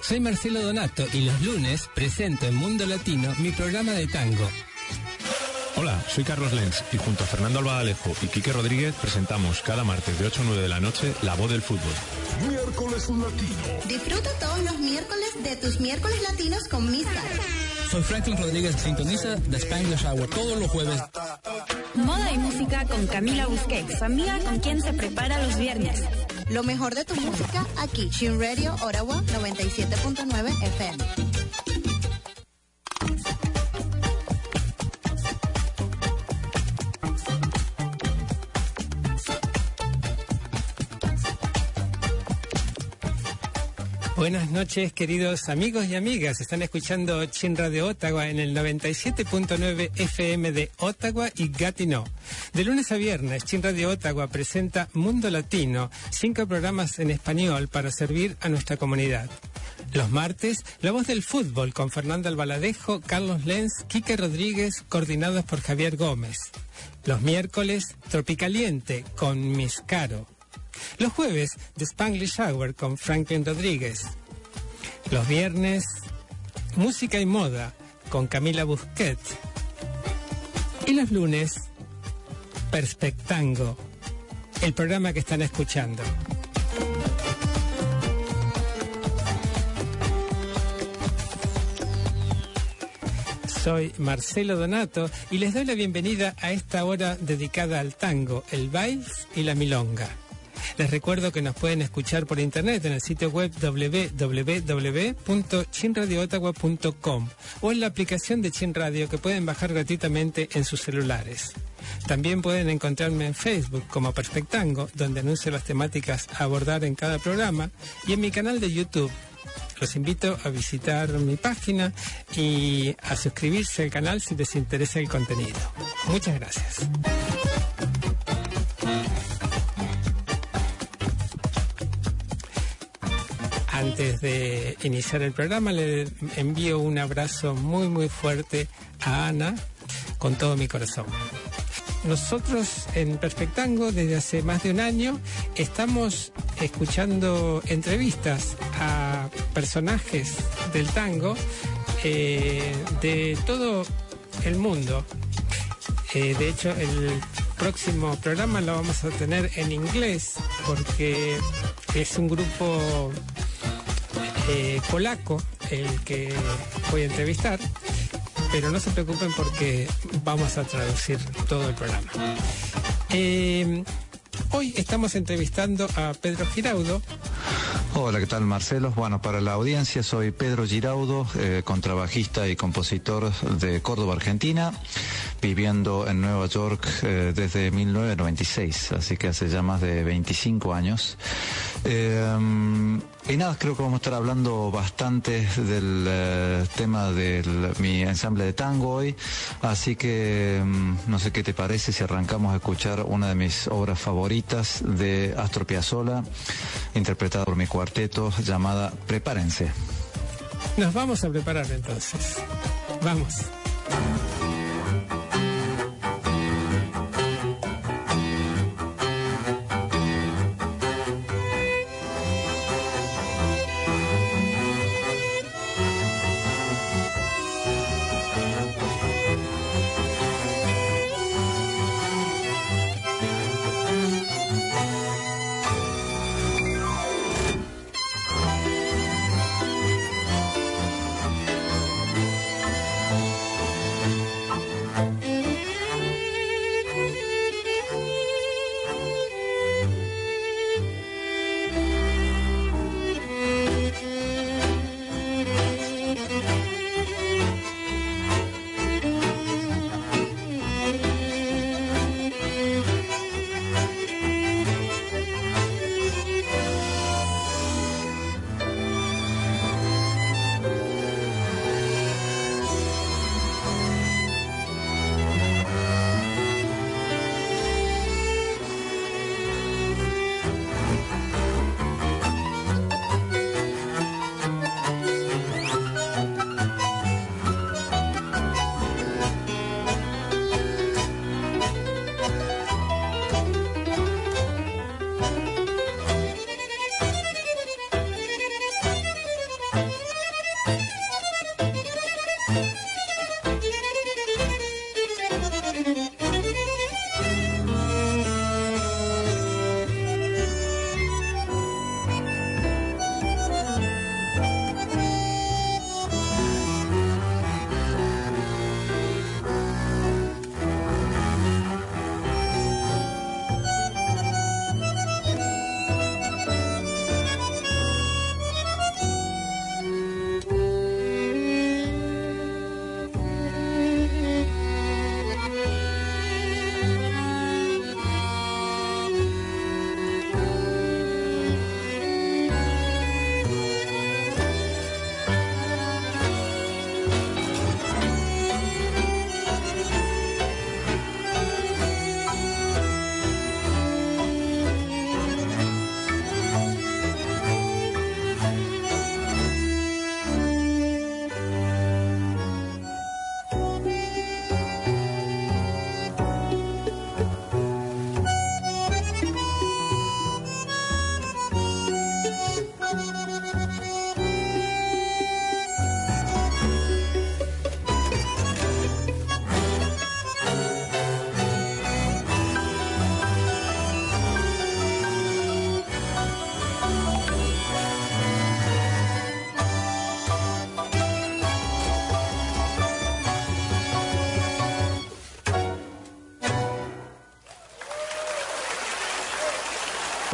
Soy Marcelo Donato y los lunes presento en Mundo Latino mi programa de tango. Hola, soy Carlos Lenz y junto a Fernando Albadalejo y Quique Rodríguez presentamos cada martes de 8 a 9 de la noche La Voz del Fútbol. Miércoles Latino. Disfruta todos los miércoles de tus miércoles latinos con Miska. Soy Franklin Rodríguez, sintoniza The Spanglish Hour todos los jueves. Moda y música con Camila Busquets, amiga con quien se prepara los viernes. Lo mejor de tu música aquí, Shin Radio Orawa 97.9 FM. Buenas noches, queridos amigos y amigas. Están escuchando Chin Radio Ottawa en el 97.9 FM de Ottawa y Gatineau. De lunes a viernes, Chin Radio Ottawa presenta Mundo Latino, cinco programas en español para servir a nuestra comunidad. Los martes, La Voz del Fútbol con Fernando Albaladejo, Carlos Lenz, Quique Rodríguez, coordinados por Javier Gómez. Los miércoles, Tropicaliente con Miss Caro. Los jueves, The Spanglish Hour con Franklin Rodríguez. Los viernes, Música y Moda con Camila Busquet. Y los lunes, Perspectango, el programa que están escuchando. Soy Marcelo Donato y les doy la bienvenida a esta hora dedicada al tango, el vals y la milonga. Les recuerdo que nos pueden escuchar por internet en el sitio web www.chinradioottawa.com o en la aplicación de Chin Radio que pueden bajar gratuitamente en sus celulares. También pueden encontrarme en Facebook como Perspectango, donde anuncio las temáticas a abordar en cada programa, y en mi canal de YouTube. Los invito a visitar mi página y a suscribirse al canal si les interesa el contenido. Muchas gracias. Antes de iniciar el programa, le envío un abrazo muy, muy fuerte a Ana con todo mi corazón. Nosotros en Perspectango, desde hace más de un año, estamos escuchando entrevistas a personajes del tango eh, de todo el mundo. Eh, de hecho, el próximo programa lo vamos a tener en inglés porque es un grupo eh, polaco el que voy a entrevistar, pero no se preocupen porque vamos a traducir todo el programa. Eh, hoy estamos entrevistando a Pedro Giraudo. Hola, ¿qué tal Marcelo? Bueno, para la audiencia soy Pedro Giraudo, eh, contrabajista y compositor de Córdoba, Argentina, viviendo en Nueva York eh, desde 1996, así que hace ya más de 25 años. Eh, y nada, creo que vamos a estar hablando bastante del tema de mi ensamble de tango hoy, así que mm, no sé qué te parece si arrancamos a escuchar una de mis obras favoritas de Astor Piazzolla, interpretada por mi cuarteto llamada Prepárense. Nos vamos a preparar entonces. Vamos.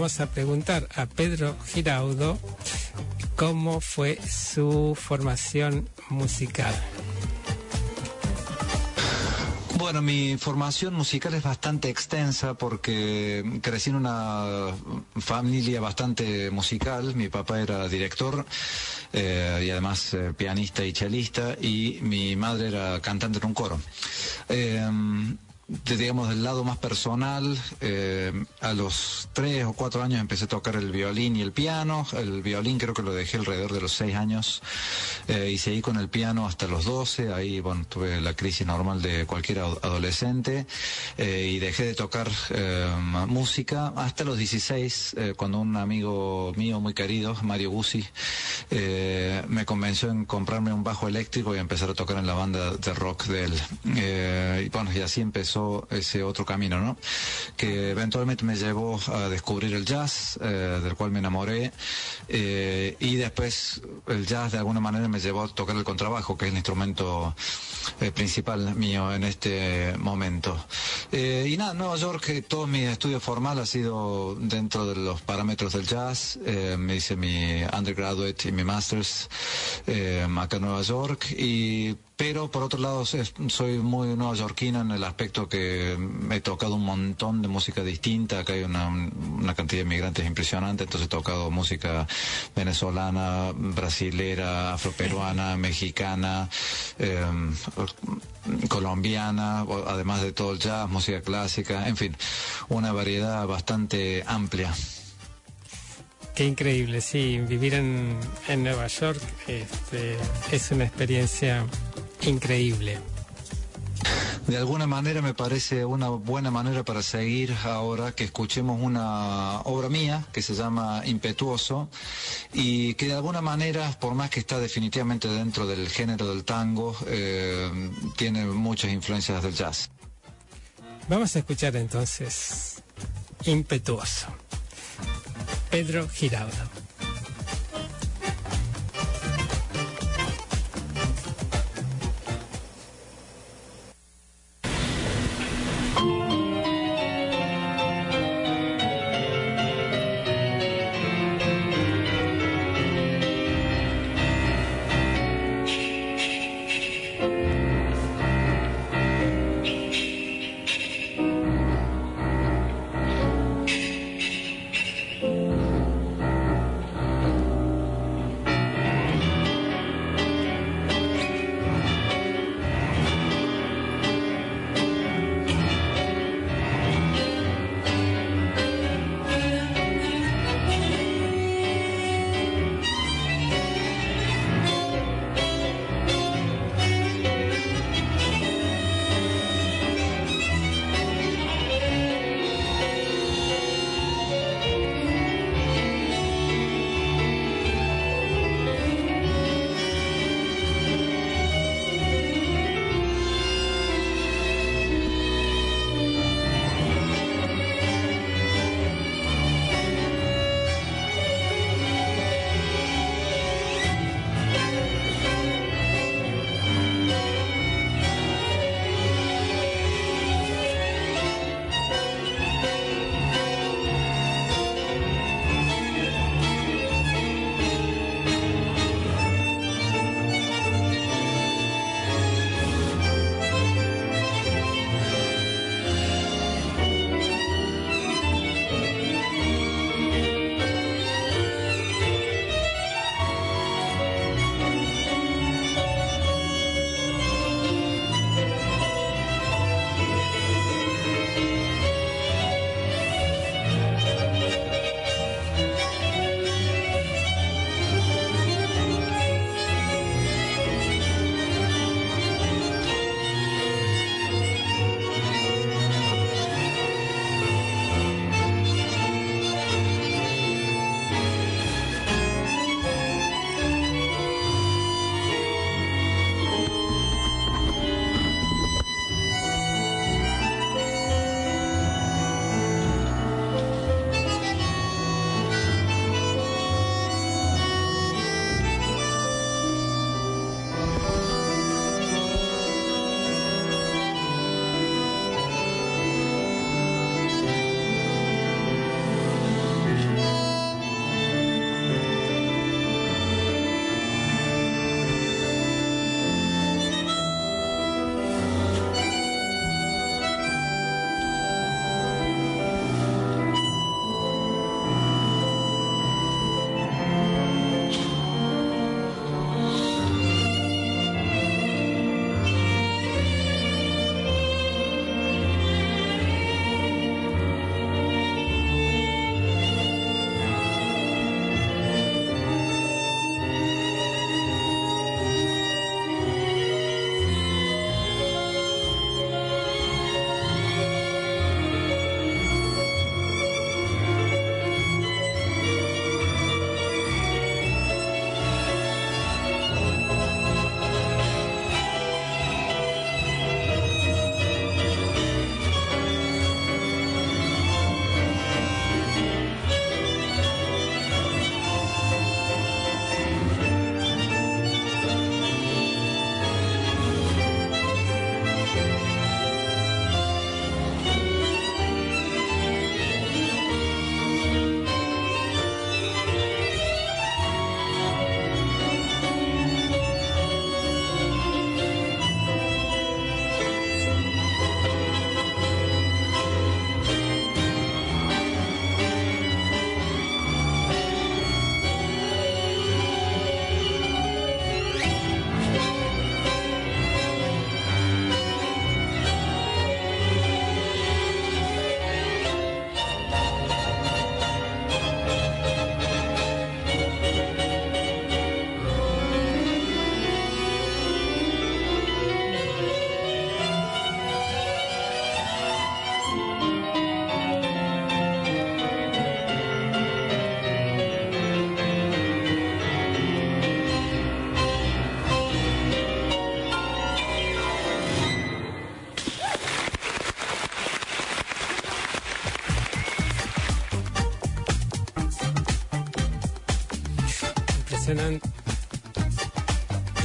Vamos a preguntar a Pedro Giraudo cómo fue su formación musical. Bueno, mi formación musical es bastante extensa porque crecí en una familia bastante musical. Mi papá era director eh, y además eh, pianista y chelista y mi madre era cantante en un coro. Eh, digamos, del lado más personal, eh, a los tres o cuatro años empecé a tocar el violín y el piano. El violín creo que lo dejé alrededor de los seis años eh, y seguí con el piano hasta los doce. Ahí, bueno, tuve la crisis normal de cualquier adolescente eh, y dejé de tocar música hasta los dieciséis, cuando un amigo mío muy querido, Mario Guzzi, me convenció en comprarme un bajo eléctrico y empezar a tocar en la banda de rock de él. y bueno, y así empezó ese otro camino, ¿no? Que eventualmente me llevó a descubrir el jazz, eh, del cual me enamoré, eh, y después el jazz de alguna manera me llevó a tocar el contrabajo, que es el instrumento eh, principal mío en este momento. y nada, Nueva York, todo mi estudio formal ha sido dentro de los parámetros del jazz. me hice mi undergraduate y mi master's acá en Nueva York y pero por otro lado soy muy neoyorquina en el aspecto que he tocado un montón de música distinta, acá hay una, cantidad de inmigrantes impresionante, entonces he tocado música venezolana, brasilera, afroperuana, mexicana, em, colombiana, además de todo el jazz, música clásica, en fin, una variedad bastante amplia. Qué increíble, sí, vivir en, Nueva York este, es una experiencia increíble. De alguna manera me parece una buena manera para seguir ahora que escuchemos una obra mía que se llama Impetuoso y que de alguna manera, por más que está definitivamente dentro del género del tango, eh, tiene muchas influencias del jazz. Vamos a escuchar entonces Impetuoso. Pedro Giraudo.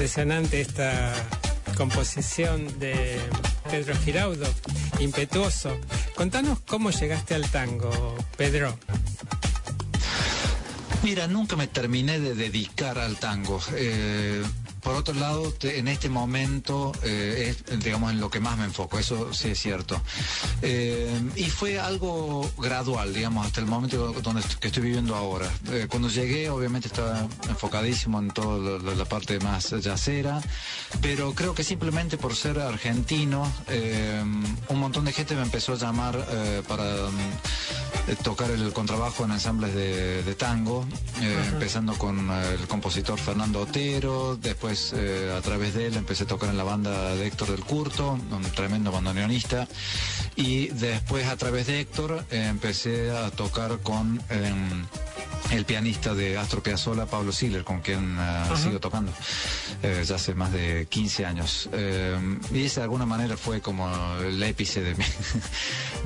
Impresionante esta composición de Pedro Giraudo, impetuoso. Contanos cómo llegaste al tango, Pedro. Mira, nunca me terminé de dedicar al tango. Eh, por otro lado, en este momento eh, es, digamos, en lo que más me enfoco, eso sí es cierto. Eh, y fue algo gradual, digamos, hasta el momento donde que estoy viviendo ahora. Eh, cuando llegué, obviamente estaba enfocadísimo en toda la, parte más yacera, pero creo que simplemente por ser argentino, un montón de gente me empezó a llamar para tocar el contrabajo en ensambles de, tango, empezando con el compositor Fernando Otero, después eh, a través de él empecé a tocar en la banda de Héctor del Curto, un tremendo bandoneonista. Y después a través de Héctor eh, empecé a tocar con em, el pianista de Astro Piazzolla, Pablo Siller, con quien eh, sigo tocando ya hace más de 15 años. Em, y ese de alguna manera fue como el épice de mi,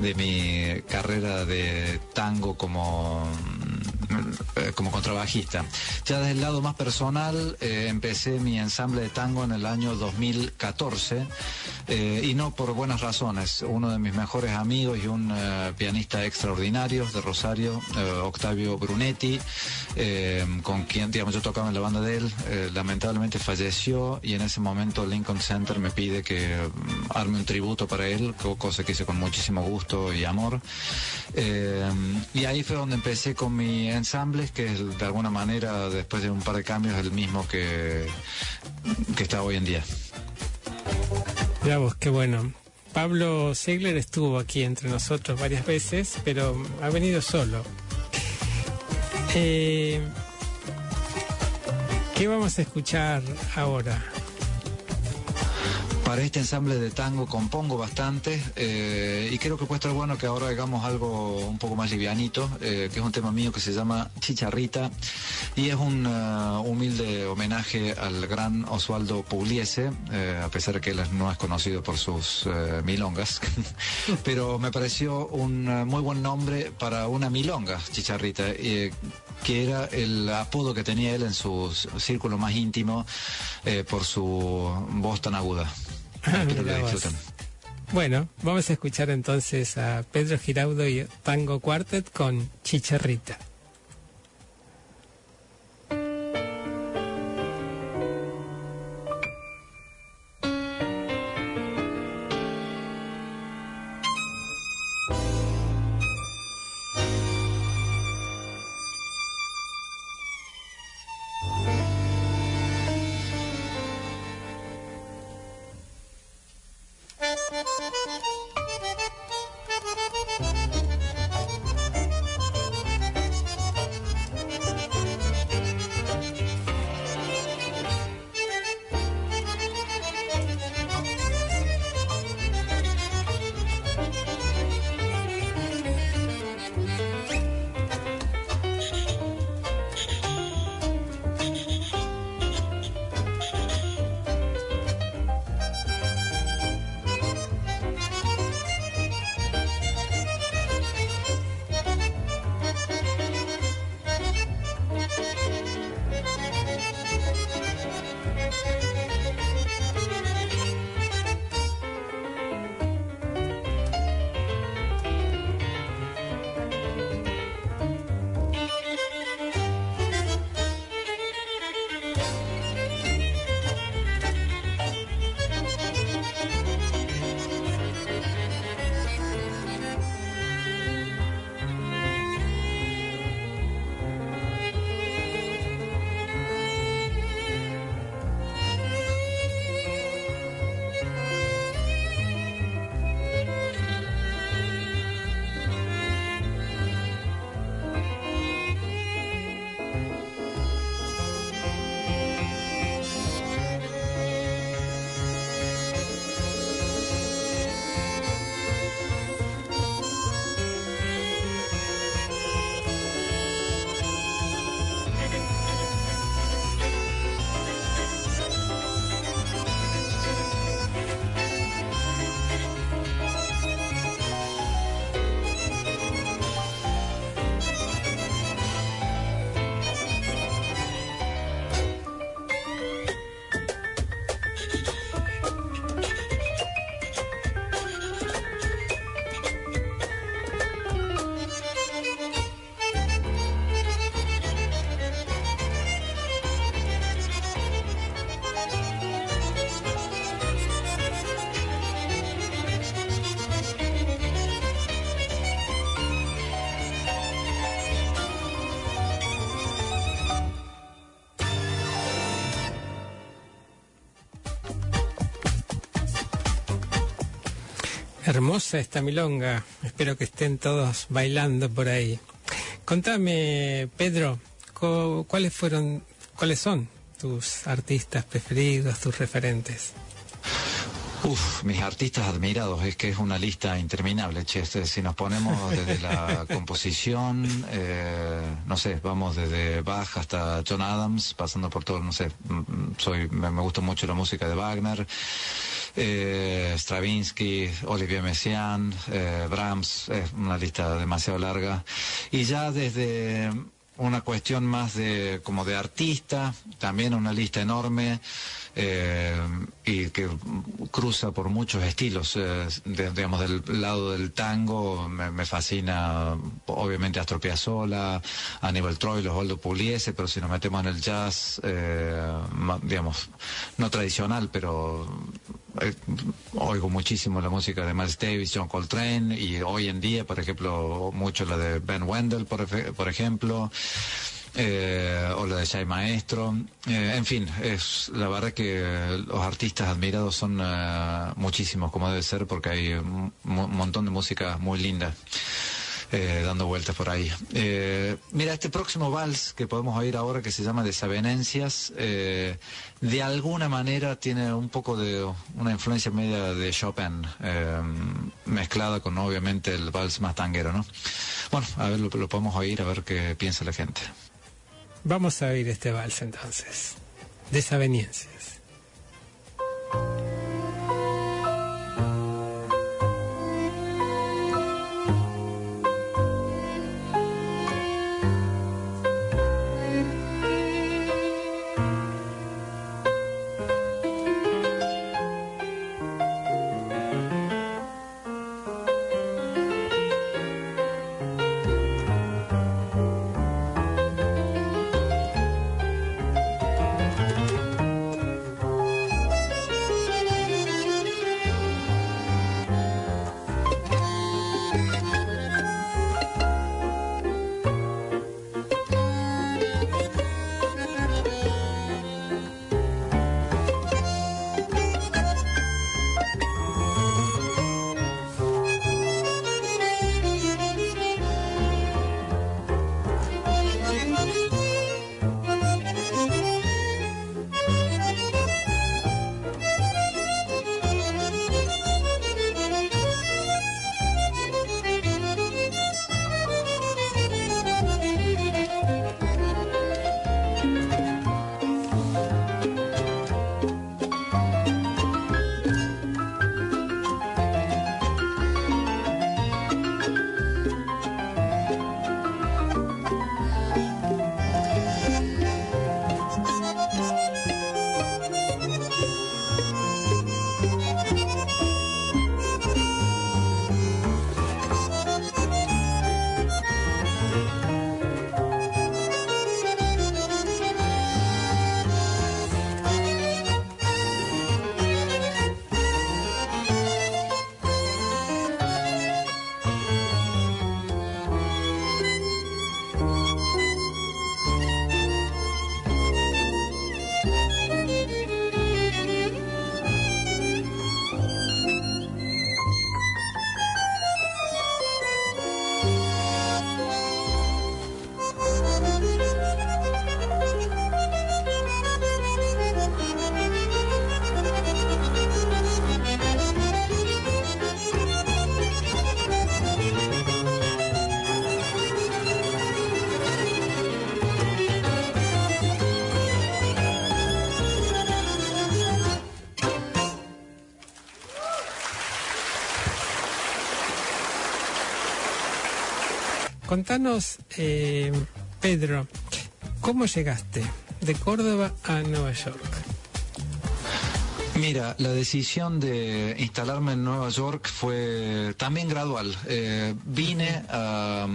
de mi carrera de tango como como contrabajista. Ya desde el lado más personal, eh, empecé mi ensamble de tango en el año 2014 eh, y no por buenas razones. Uno de mis mejores amigos y un pianista extraordinario de Rosario, Octavio Brunetti, con quien, digamos, yo tocaba en la banda de él, lamentablemente falleció y en ese momento Lincoln Center me pide que mm, arme un tributo para él, cosa que hice con muchísimo gusto y amor. y ahí fue donde empecé con mi que es de alguna manera, después de un par de cambios, el mismo que, que está hoy en día. Mira vos, qué bueno. Pablo Segler estuvo aquí entre nosotros varias veces, pero ha venido solo. Eh, ¿Qué vamos a escuchar ahora? Para este ensamble de tango compongo bastante eh, y creo que puede estar bueno que ahora hagamos algo un poco más livianito, eh, que es un tema mío que se llama Chicharrita y es un uh, humilde homenaje al gran Osvaldo Pugliese, eh, a pesar de que él no es conocido por sus milongas, pero me pareció un muy buen nombre para una milonga, Chicharrita, que era el apodo que tenía él en su círculo más íntimo por su voz tan aguda. Bueno, vamos a escuchar entonces a Pedro Giraudo y Tango Quartet con Chicharrita. Hermosa esta milonga. Espero que estén todos bailando por ahí. Contame, Pedro, ¿cuáles fueron, cuáles son tus artistas preferidos, tus referentes? Uf, mis artistas admirados, es que es una lista interminable, che. Este, Si nos ponemos desde la composición, eh, no sé, vamos desde Bach hasta John Adams, pasando por todo, no sé, mm, soy, me, me gusta mucho la música de Wagner, eh, Stravinsky, Olivier Messiaen, eh, Brahms, es una lista demasiado larga. Y ya desde una cuestión más de como de artista, también una lista enorme eh, y que cruza por muchos estilos. eh, de- digamos, del lado del tango me, me fascina, obviamente, Astor Piazzolla, Aníbal Troilo, Osvaldo Pugliese, pero si nos metemos en el jazz, eh, digamos, no tradicional, pero eh, oigo muchísimo la música de Miles Davis, John Coltrane, y hoy en día, por ejemplo, mucho la de Ben Wendell, por, por ejemplo eh, o la de Shai Maestro. Eh, en fin, es la verdad que los artistas admirados son eh, muchísimos, como debe ser, porque hay un mo- montón de música muy linda. eh, dando vueltas por ahí. Eh, mira, este próximo vals que podemos oír ahora, que se llama Desavenencias, eh, de alguna manera tiene un poco de una influencia media de Chopin, eh, mezclada con obviamente el vals más tanguero, ¿no? Bueno, a ver, lo, lo podemos oír, a ver qué piensa la gente. Vamos a oír este vals entonces. Desavenencias. Contanos, eh, Pedro, ¿cómo llegaste de Córdoba a Nueva York? Mira, la decisión de instalarme en Nueva York fue también gradual. Eh, vine a,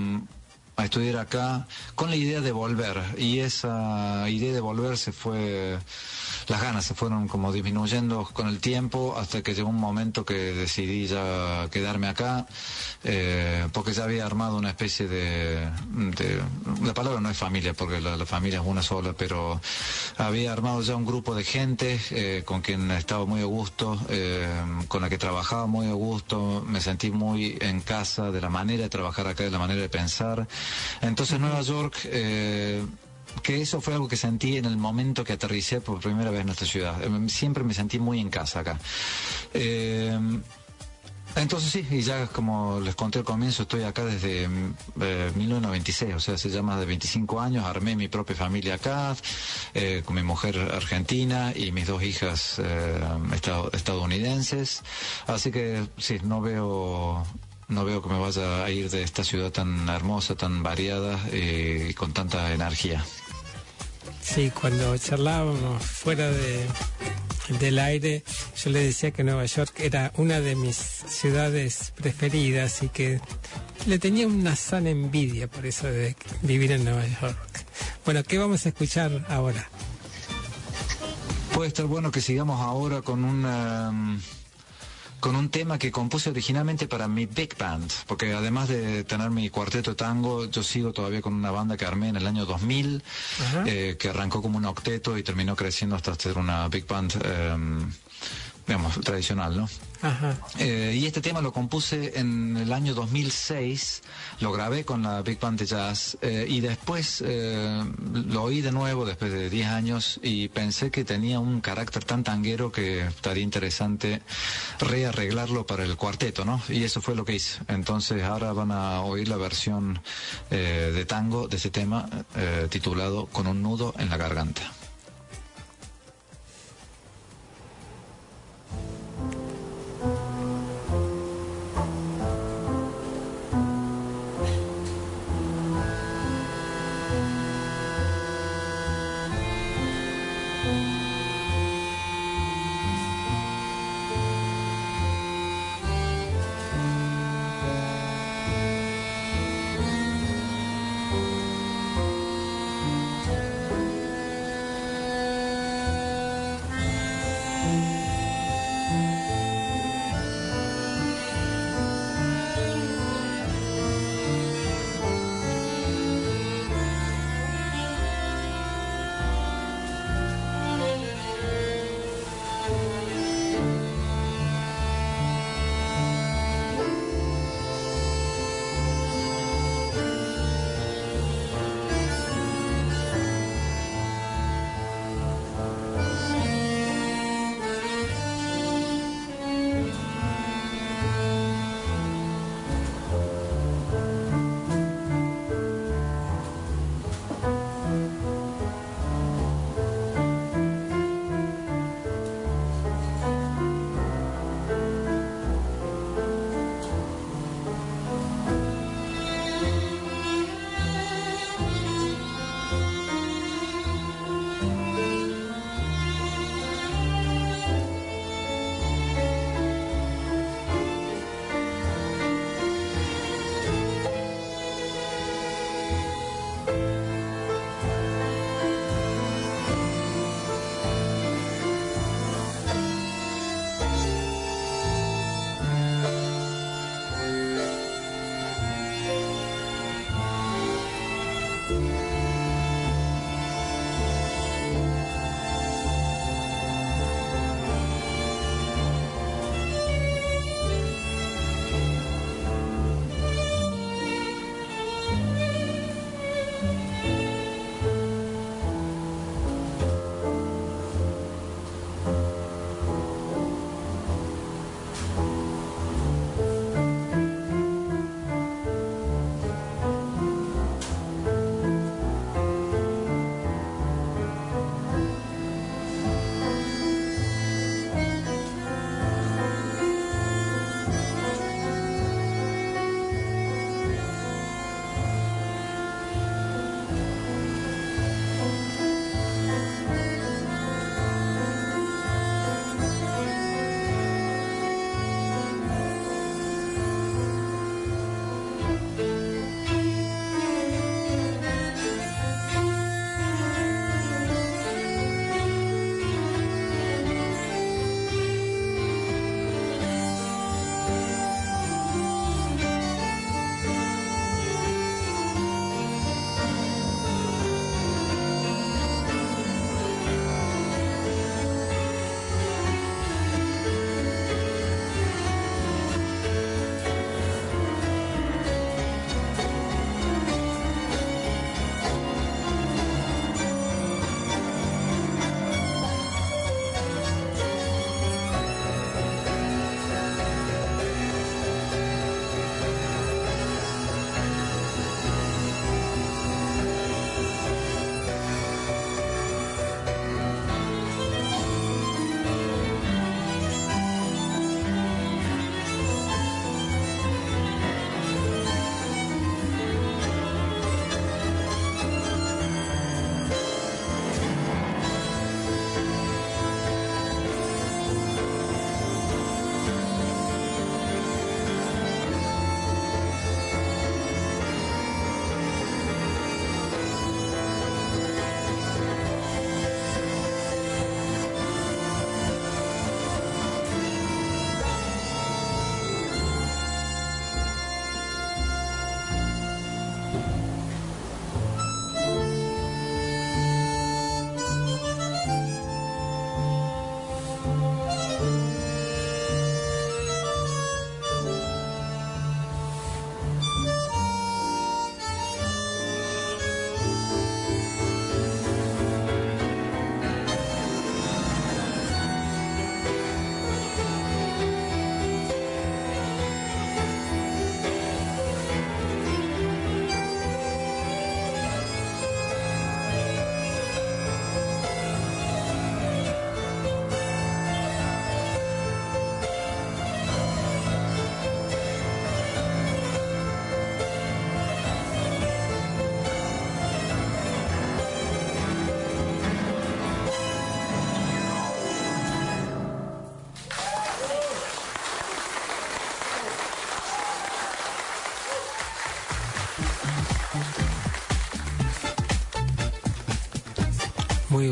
a estudiar acá con la idea de volver y esa idea de volver se fue, las ganas se fueron como disminuyendo con el tiempo hasta que llegó un momento que decidí ya quedarme acá eh, porque ya había armado una especie de, la palabra no es familia porque la, la familia es una sola pero había armado ya un grupo de gente eh, con quien estaba muy a gusto, eh, con la que trabajaba muy a gusto, me sentí muy en casa de la manera de trabajar acá, de la manera de pensar. Entonces Nueva York... Eh, que eso fue algo que sentí en el momento que aterricé por primera vez en nuestra ciudad. Siempre me sentí muy en casa acá. Entonces sí, y ya como les conté al comienzo, estoy acá desde 1996, o sea, ya más de 25 años, armé mi propia familia acá, eh, con mi mujer argentina y mis dos hijas eh, estadounidenses, así que sí, no veo no veo que me vaya a ir de esta ciudad tan hermosa, tan variada y con tanta energía. Sí, cuando charlábamos fuera de, del aire, yo le decía que Nueva York era una de mis ciudades preferidas y que le tenía una sana envidia por eso de vivir en Nueva York. Bueno, ¿qué vamos a escuchar ahora? Puede estar bueno que sigamos ahora con una con un tema que compuse originalmente para mi big band, porque además de tener mi cuarteto de tango, yo sigo todavía con una banda que armé en el año 2000, eh, que arrancó como un octeto y terminó creciendo hasta ser una big band. Eh, digamos, tradicional, ¿no? Ajá. Eh, y este tema lo compuse en el año 2006, lo grabé con la Big Band de Jazz eh, y después eh, lo oí de nuevo después de 10 años y pensé que tenía un carácter tan tanguero que estaría interesante rearreglarlo para el cuarteto, ¿no? Y eso fue lo que hice. Entonces ahora van a oír la versión de tango de ese tema titulado Con un nudo en la garganta. うん。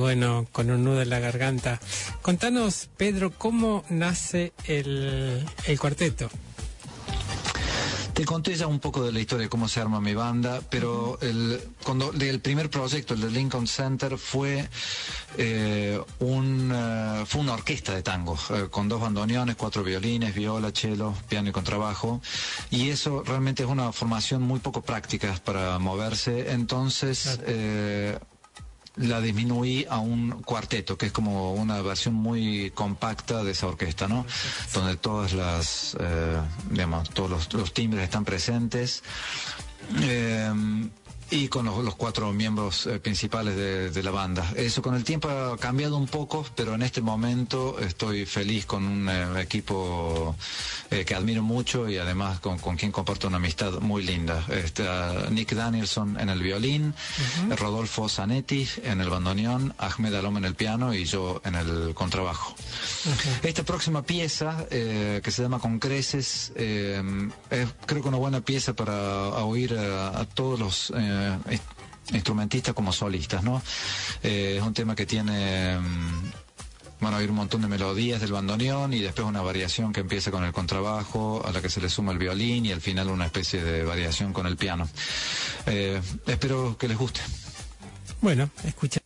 Bueno, con un nudo en la garganta. Contanos, Pedro, ¿cómo nace el, el cuarteto? Te conté ya un poco de la historia de cómo se arma mi banda, pero el, cuando el primer proyecto, el de Lincoln Center, fue eh, un, eh, fue una orquesta de tango, eh, con dos bandoneones, cuatro violines, viola, cello, piano y contrabajo. Y eso realmente es una formación muy poco práctica para moverse. Entonces, eh, la disminuí a un cuarteto, que es como una versión muy compacta de esa orquesta, ¿no? Donde todas las, eh, digamos, todos los, los timbres están presentes. Eh, y con los, los cuatro miembros eh, principales de, de la banda. Eso con el tiempo ha cambiado un poco, pero en este momento estoy feliz con un eh, equipo eh, que admiro mucho y además con, con quien comparto una amistad muy linda. Está Nick Danielson en el violín, Rodolfo Zanetti en el bandoneón, Ahmed Alom en el piano y yo en el contrabajo. Esta próxima pieza, que se llama Con Creces, es creo que una buena pieza para oír a, a todos los eh, instrumentistas como solistas, ¿no? Eh, es un tema que tiene... mm, bueno, hay un montón de melodías del bandoneón y después una variación que empieza con el contrabajo, a la que se le suma el violín y al final una especie de variación con el piano. Eh, espero que les guste. Bueno, escucha.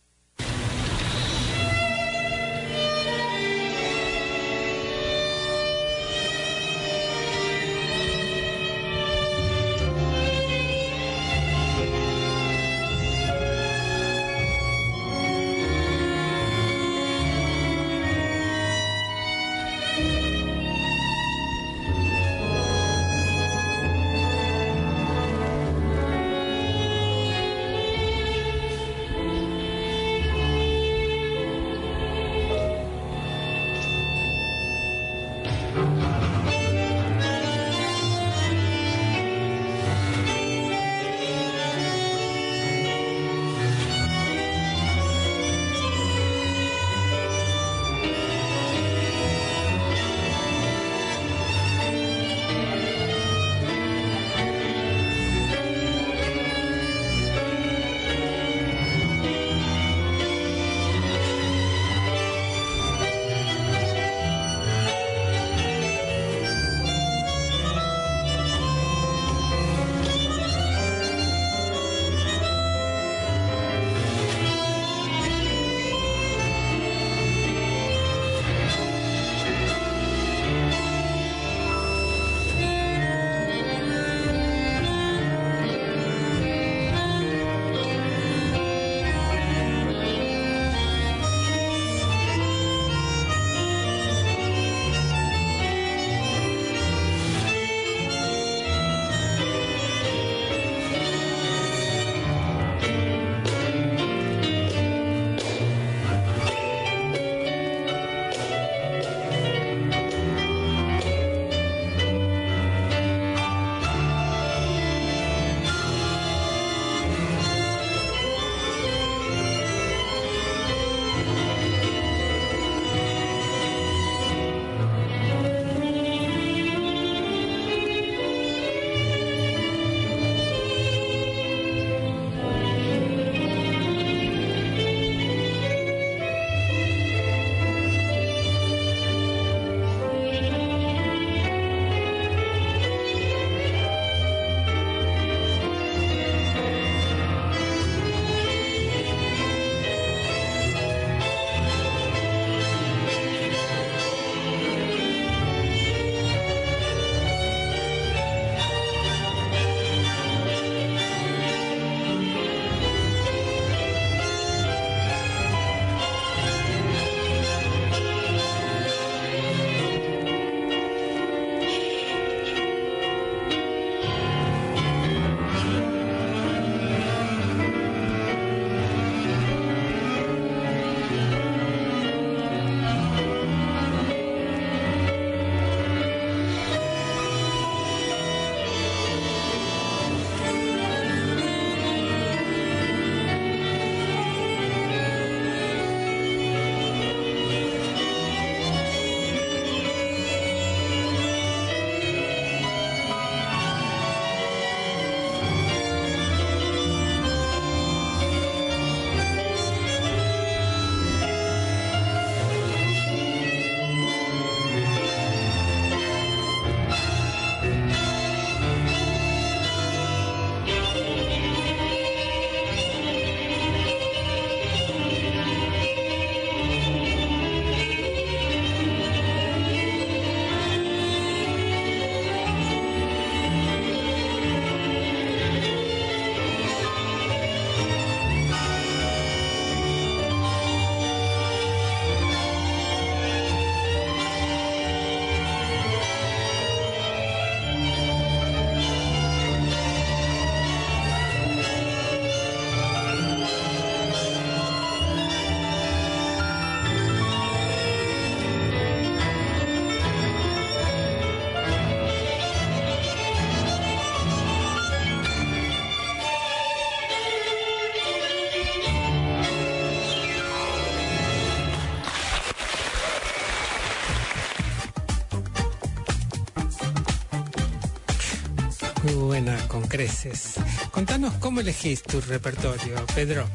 Buena con creces. Contanos cómo elegís tu repertorio, Pedro.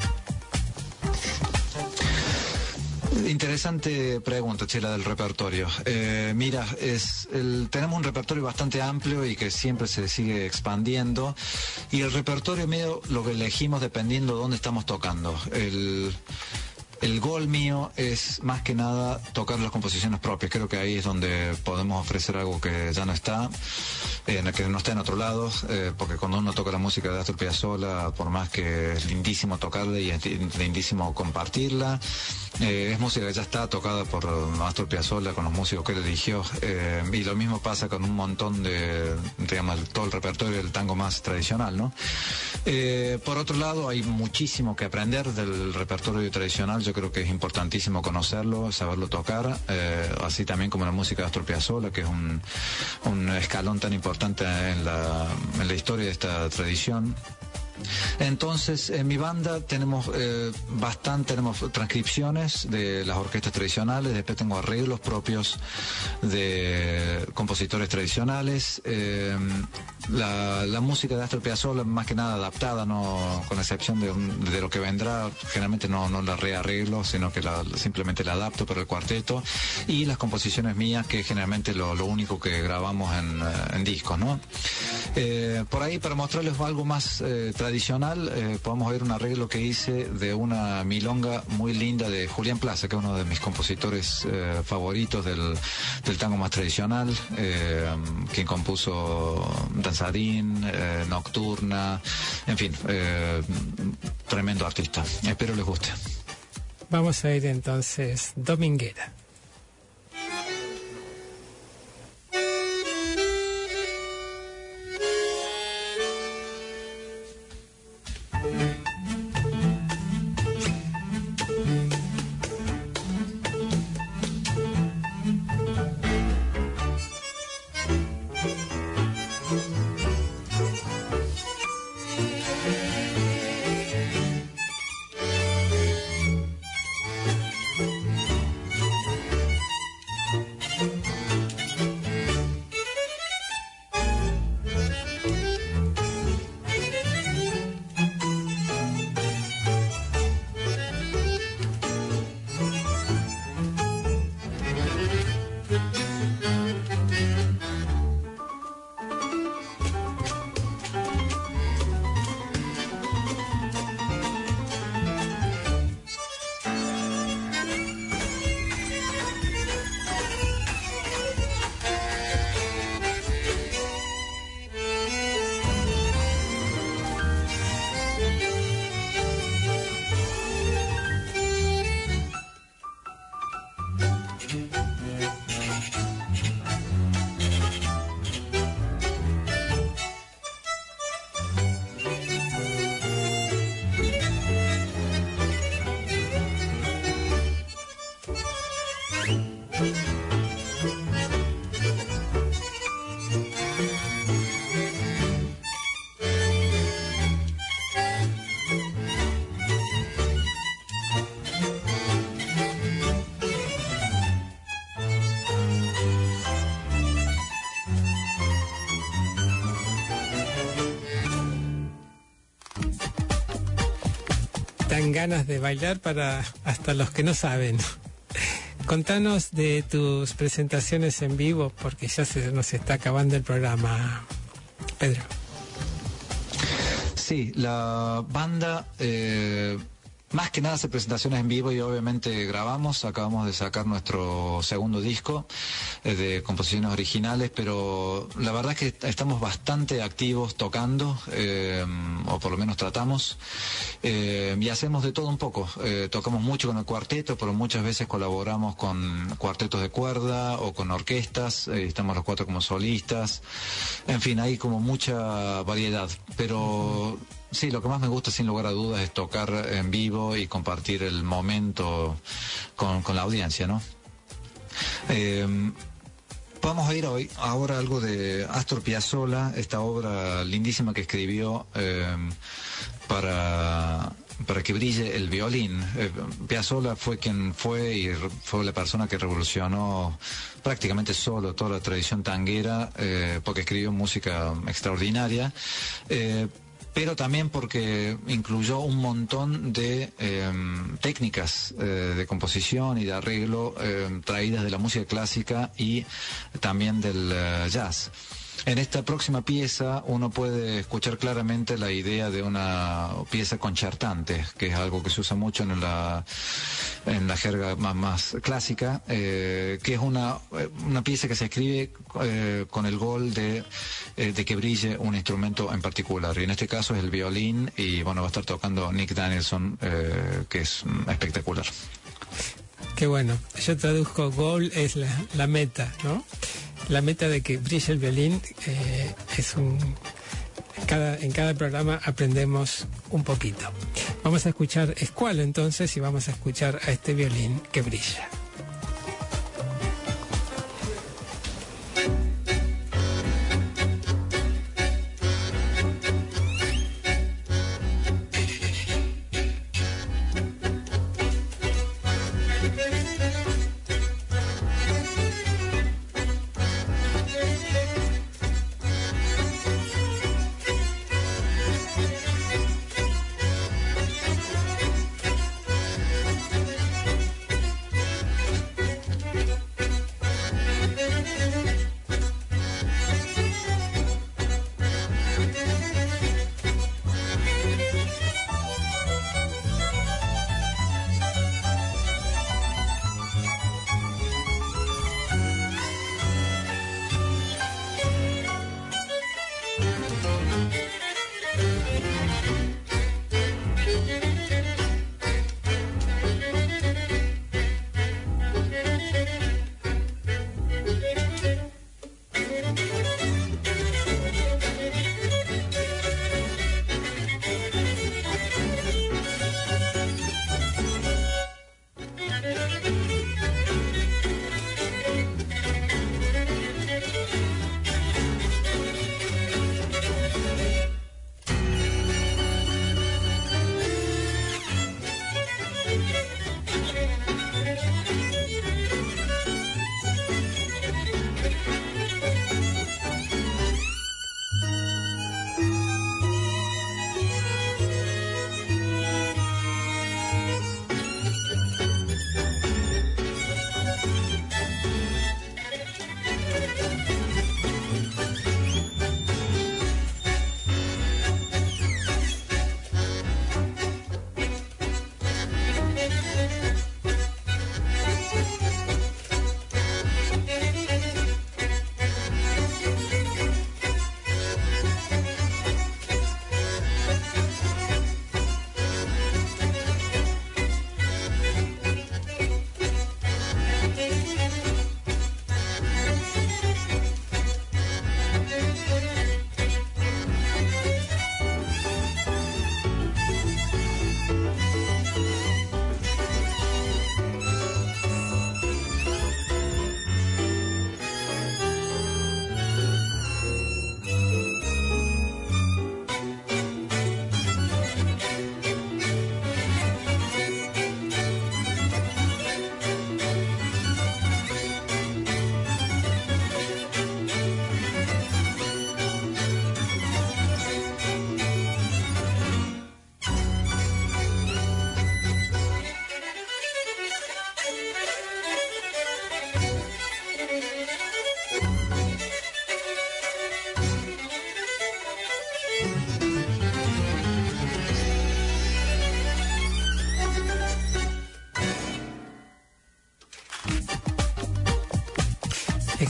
Interesante pregunta, Chela, del repertorio. Eh, mira, es tenemos un repertorio bastante amplio y que siempre se sigue expandiendo. Y el repertorio medio lo que elegimos dependiendo de dónde estamos tocando. El, el gol mío es más que nada tocar las composiciones propias. Creo que ahí es donde podemos ofrecer algo que ya no está, eh, que no está en otro lado, eh, porque cuando uno toca la música de Astor Piazzolla, por más que es lindísimo tocarla y es lindísimo compartirla, eh, es música que ya está tocada por Astor Piazzolla con los músicos que él eligió. Y lo mismo pasa con un montón de, digamos, todo el repertorio del tango más tradicional, ¿no? Por otro lado, hay muchísimo que aprender del repertorio tradicional. Yo creo que es importantísimo conocerlo, saberlo tocar, eh, así también como la música de Astor Piazzolla, que es un, un escalón tan importante en la, en la historia de esta tradición. Entonces, en mi banda tenemos eh, bastante, tenemos transcripciones de las orquestas tradicionales, después tengo arreglos propios de compositores tradicionales. Eh, la, música de Astor Piazzolla, más que nada adaptada, no con excepción de, lo que vendrá, generalmente no, no la rearreglo, sino que simplemente la adapto para el cuarteto. Y las composiciones mías, que generalmente lo, lo único que grabamos en, eh, en discos, ¿no? Eh, por ahí, para mostrarles algo más eh, tradicional, eh, podemos ver un arreglo que hice de una milonga muy linda de Julián Plaza, que es uno de mis compositores favoritos del, tango más tradicional, quien compuso Danzarín, Nocturna, en fin, tremendo artista. Espero les guste. Vamos a ir entonces Dominguera. Ganas de bailar para hasta los que no saben. Contanos de tus presentaciones en vivo, porque ya se nos está acabando el programa, Pedro. Sí, la banda eh, más que nada hace presentaciones en vivo y obviamente grabamos. Acabamos de sacar nuestro segundo disco eh, de composiciones originales, pero la verdad es que estamos bastante activos tocando, eh, o por lo menos tratamos, eh, y hacemos de todo un poco. Tocamos mucho con el cuarteto, pero muchas veces colaboramos con cuartetos de cuerda o con orquestas. estamos los cuatro como solistas. En fin, hay como mucha variedad, pero Sí, lo que más me gusta sin lugar a dudas es tocar en vivo y compartir el momento con, la audiencia, ¿no? Eh, vamos a ir hoy ahora algo de Astor Piazzolla, esta obra lindísima que escribió eh, para para que brille el violín. Eh, Piazzolla fue quien fue y fue la persona que revolucionó prácticamente solo toda la tradición tanguera eh, porque escribió música extraordinaria. Eh, pero también porque incluyó un montón de em, técnicas de composición y de arreglo em, traídas de la música clásica y también del jazz. En esta próxima pieza uno puede escuchar claramente la idea de una pieza concertante, que es algo que se usa mucho en la, en la jerga más, clásica, eh, que es una, una pieza que se escribe eh, con el gol de, eh, de que brille un instrumento en particular. Y en este caso es el violín y bueno, va a estar tocando Nick Danielson, que es espectacular. Qué bueno. Yo traduzco gol es la, la meta, ¿no? la meta de que brille el violín eh, es un... Cada, en cada programa aprendemos un poquito. Vamos a escuchar Escualo entonces y vamos a escuchar a este violín que brilla.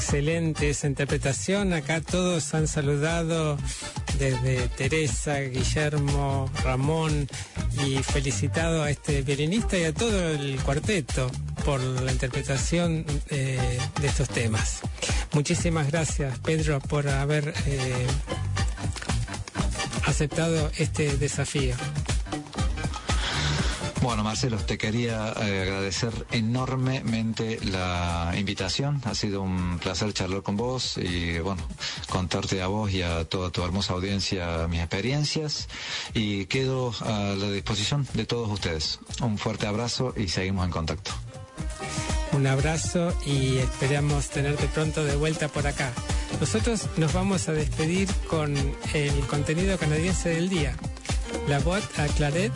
Excelente esa interpretación. Acá todos han saludado desde Teresa, Guillermo, Ramón y felicitado a este violinista y a todo el cuarteto por la interpretación eh, de estos temas. Muchísimas gracias, Pedro, por haber eh, aceptado este desafío. Bueno, Marcelo, te quería eh, agradecer enormemente la invitación. Ha sido un placer charlar con vos y, bueno, contarte a vos y a toda tu hermosa audiencia mis experiencias. Y quedo a la disposición de todos ustedes. Un fuerte abrazo y seguimos en contacto. Un abrazo y esperamos tenerte pronto de vuelta por acá. Nosotros nos vamos a despedir con el contenido canadiense del día. La voz a Claret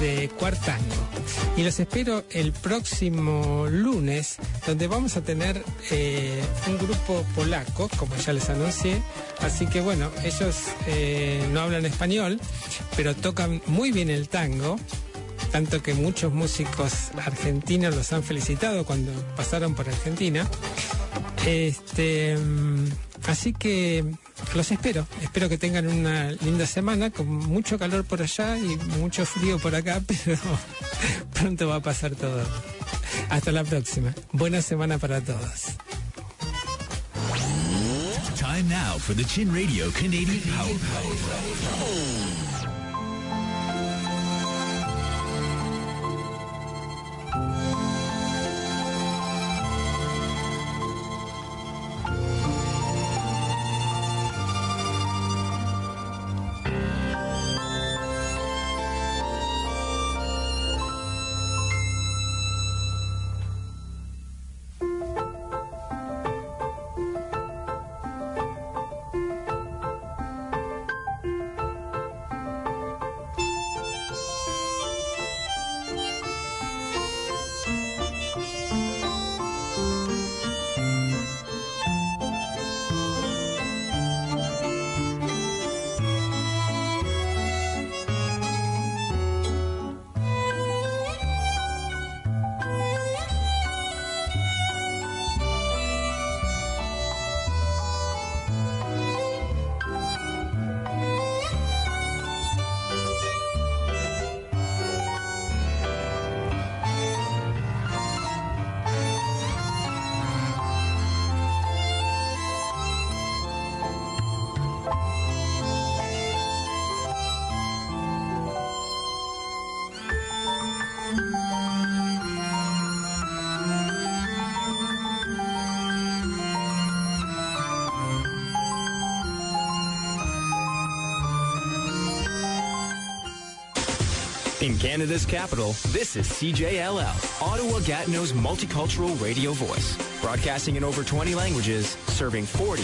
de Cuartango. Y los espero el próximo lunes, donde vamos a tener eh, un grupo polaco, como ya les anuncié. Así que bueno, ellos eh, no hablan español, pero tocan muy bien el tango. Tanto que muchos músicos argentinos los han felicitado cuando pasaron por Argentina. Este, mm, así que los espero. Espero que tengan una linda semana con mucho calor por allá y mucho frío por acá, pero pronto va a pasar todo. Hasta la próxima. Buena semana para todos. Canada's capital, this is CJLL, Ottawa Gatineau's multicultural radio voice. Broadcasting in over 20 languages, serving 40